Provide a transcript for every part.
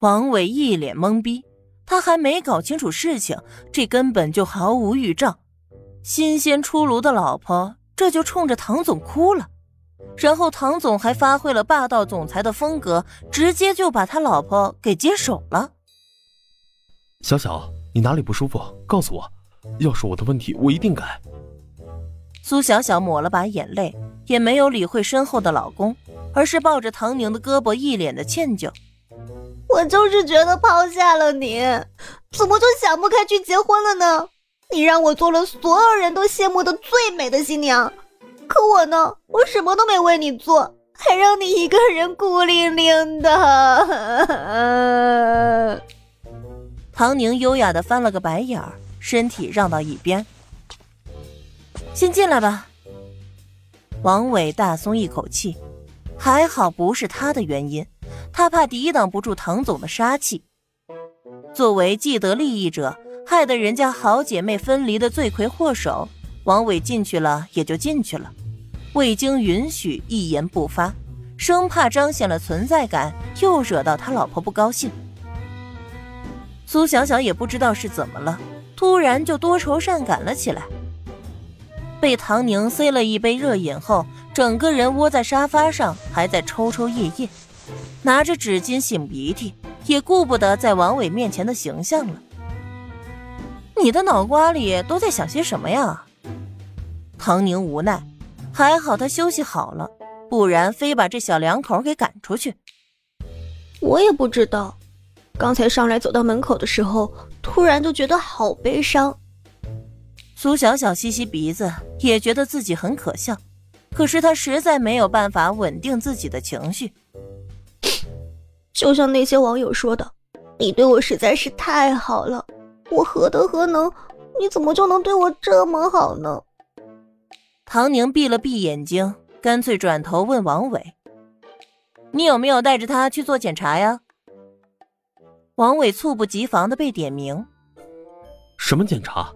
王伟一脸懵逼，他还没搞清楚事情，这根本就毫无预兆。新鲜出炉的老婆，这就冲着唐总哭了。然后唐总还发挥了霸道总裁的风格，直接就把他老婆给接手了。小小，你哪里不舒服？告诉我，要是我的问题，我一定改。苏小小抹了把眼泪，也没有理会身后的老公，而是抱着唐宁的胳膊，一脸的歉疚。我就是觉得抛下了你，怎么就想不开去结婚了呢？你让我做了所有人都羡慕的最美的新娘。可我呢？我什么都没为你做，还让你一个人孤零零的。唐宁优雅的翻了个白眼儿，身体让到一边。先进来吧。王伟大松一口气，还好不是他的原因，他怕抵挡不住唐总的杀气。作为既得利益者，害得人家好姐妹分离的罪魁祸首。王伟进去了也就进去了，未经允许一言不发，生怕彰显了存在感又惹到他老婆不高兴。苏小小也不知道是怎么了，突然就多愁善感了起来。被唐宁塞了一杯热饮后，整个人窝在沙发上，还在抽抽噎噎，拿着纸巾擤鼻涕，也顾不得在王伟面前的形象了。你的脑瓜里都在想些什么呀？唐宁无奈，还好他休息好了，不然非把这小两口给赶出去。我也不知道，刚才上来走到门口的时候，突然就觉得好悲伤。苏小小吸吸鼻子，也觉得自己很可笑，可是她实在没有办法稳定自己的情绪。就像那些网友说的，你对我实在是太好了，我何德何能？你怎么就能对我这么好呢？唐宁闭了闭眼睛，干脆转头问王伟：“你有没有带着他去做检查呀？”王伟猝不及防的被点名：“什么检查？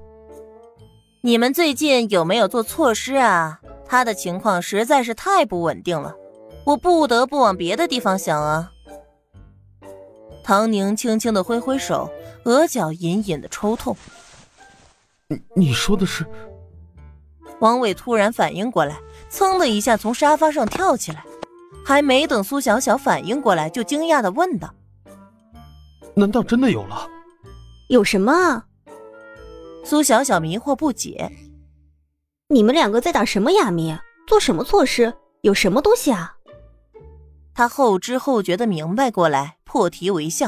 你们最近有没有做措施啊？他的情况实在是太不稳定了，我不得不往别的地方想啊。”唐宁轻轻的挥挥手，额角隐隐的抽痛。“你你说的是？”王伟突然反应过来，噌的一下从沙发上跳起来，还没等苏小小反应过来，就惊讶的问道：“难道真的有了？有什么啊？”苏小小迷惑不解：“你们两个在打什么哑谜？做什么措施？有什么东西啊？”他后知后觉的明白过来，破涕为笑：“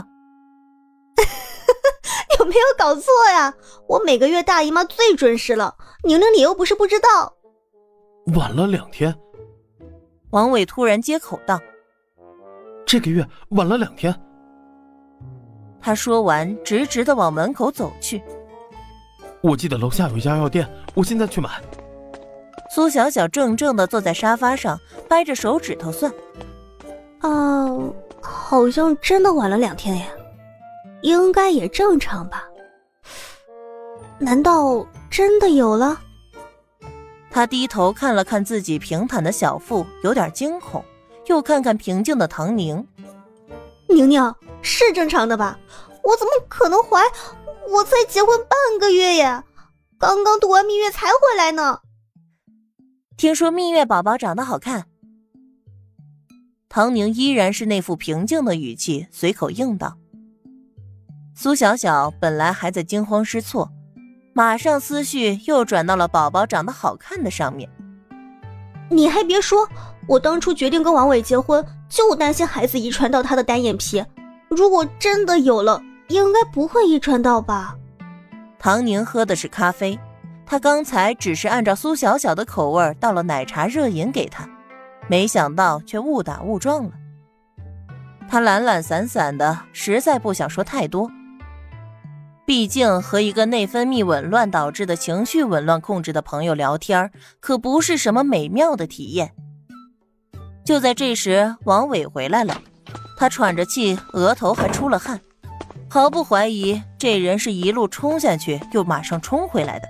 有没有搞错呀？我每个月大姨妈最准时了。”宁宁，你又不是不知道，晚了两天。王伟突然接口道：“这个月晚了两天。”他说完，直直的往门口走去。我记得楼下有一家药店，我现在去买。苏小小怔怔的坐在沙发上，掰着手指头算：“啊，好像真的晚了两天耶，应该也正常吧？难道？”真的有了。他低头看了看自己平坦的小腹，有点惊恐，又看看平静的唐宁。宁宁是正常的吧？我怎么可能怀？我才结婚半个月耶，刚刚度完蜜月才回来呢。听说蜜月宝宝长得好看。唐宁依然是那副平静的语气，随口应道。苏小小本来还在惊慌失措。马上思绪又转到了宝宝长得好看的上面。你还别说，我当初决定跟王伟结婚，就担心孩子遗传到他的单眼皮。如果真的有了，应该不会遗传到吧？唐宁喝的是咖啡，他刚才只是按照苏小小的口味倒了奶茶热饮给他，没想到却误打误撞了。他懒懒散散的，实在不想说太多。毕竟和一个内分泌紊乱导致的情绪紊乱控制的朋友聊天，可不是什么美妙的体验。就在这时，王伟回来了，他喘着气，额头还出了汗，毫不怀疑这人是一路冲下去又马上冲回来的。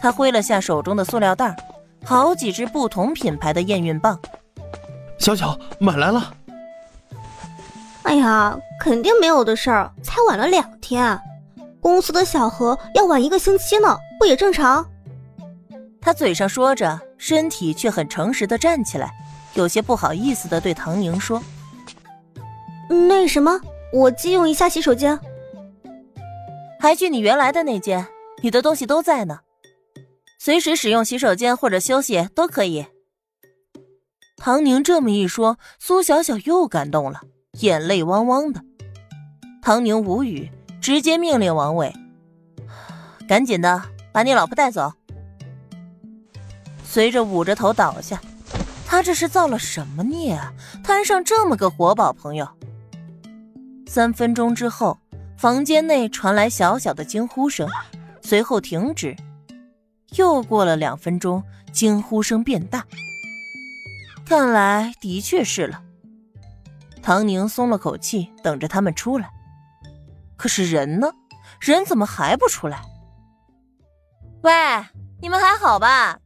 他挥了下手中的塑料袋，好几支不同品牌的验孕棒。小巧买来了。哎呀，肯定没有的事儿，才晚了两天。公司的小何要晚一个星期呢，不也正常？他嘴上说着，身体却很诚实的站起来，有些不好意思的对唐宁说：“那什么，我借用一下洗手间。还去你原来的那间，你的东西都在呢，随时使用洗手间或者休息都可以。”唐宁这么一说，苏小小又感动了，眼泪汪汪的。唐宁无语，直接命令王伟：“赶紧的，把你老婆带走。”随着捂着头倒下，他这是造了什么孽啊？摊上这么个活宝朋友。三分钟之后，房间内传来小小的惊呼声，随后停止。又过了两分钟，惊呼声变大。看来的确是了。唐宁松了口气，等着他们出来。可是人呢？人怎么还不出来？喂，你们还好吧？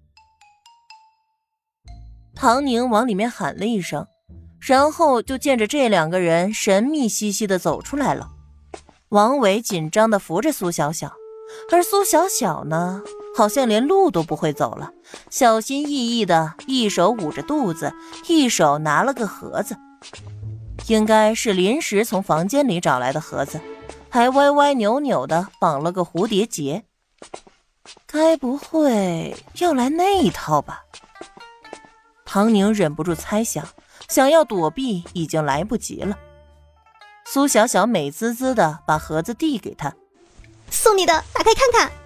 唐宁往里面喊了一声，然后就见着这两个人神秘兮兮的走出来了。王伟紧张的扶着苏小小，而苏小小呢，好像连路都不会走了，小心翼翼的，一手捂着肚子，一手拿了个盒子，应该是临时从房间里找来的盒子，还歪歪扭扭的绑了个蝴蝶结，该不会要来那一套吧？唐宁忍不住猜想，想要躲避已经来不及了。苏小小美滋滋的把盒子递给他，送你的，打开看看。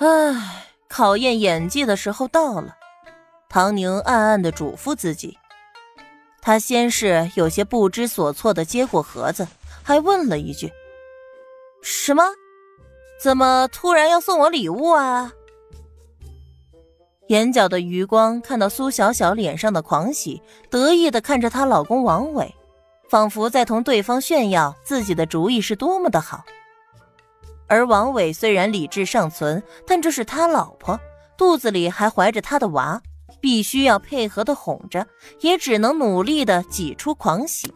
唉，考验演技的时候到了。唐宁暗暗的嘱咐自己。他先是有些不知所措的接过盒子，还问了一句：“什么？怎么突然要送我礼物啊？”眼角的余光看到苏小小脸上的狂喜，得意的看着她老公王伟，仿佛在同对方炫耀自己的主意是多么的好。而王伟虽然理智尚存，但这是他老婆，肚子里还怀着他的娃，必须要配合的哄着，也只能努力的挤出狂喜。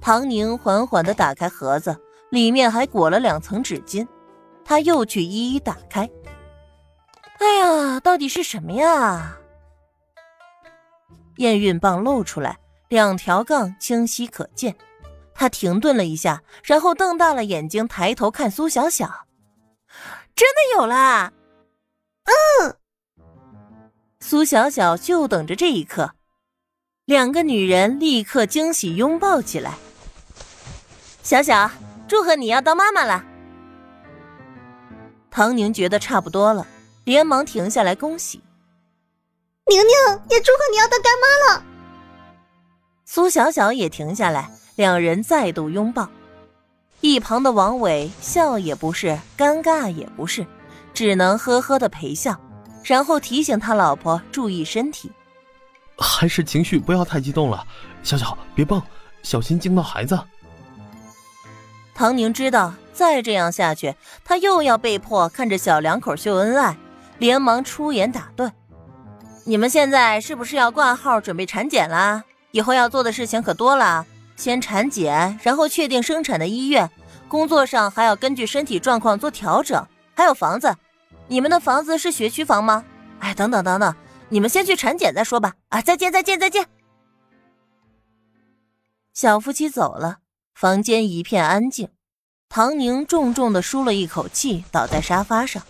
唐宁缓缓的打开盒子，里面还裹了两层纸巾，他又去一一打开。哎呀，到底是什么呀？验孕棒露出来，两条杠清晰可见。他停顿了一下，然后瞪大了眼睛，抬头看苏小小：“真的有啦！”嗯，苏小小就等着这一刻。两个女人立刻惊喜拥抱起来。小小，祝贺你要当妈妈了。唐宁觉得差不多了。连忙停下来恭喜，宁宁也祝贺你要当干妈了。苏小小也停下来，两人再度拥抱。一旁的王伟笑也不是，尴尬也不是，只能呵呵的陪笑，然后提醒他老婆注意身体，还是情绪不要太激动了。小小别蹦，小心惊到孩子。唐宁知道再这样下去，他又要被迫看着小两口秀恩爱。连忙出言打断：“你们现在是不是要挂号准备产检啦？以后要做的事情可多了，先产检，然后确定生产的医院，工作上还要根据身体状况做调整，还有房子。你们的房子是学区房吗？哎，等等等等，你们先去产检再说吧。啊，再见再见再见。”小夫妻走了，房间一片安静。唐宁重重的舒了一口气，倒在沙发上。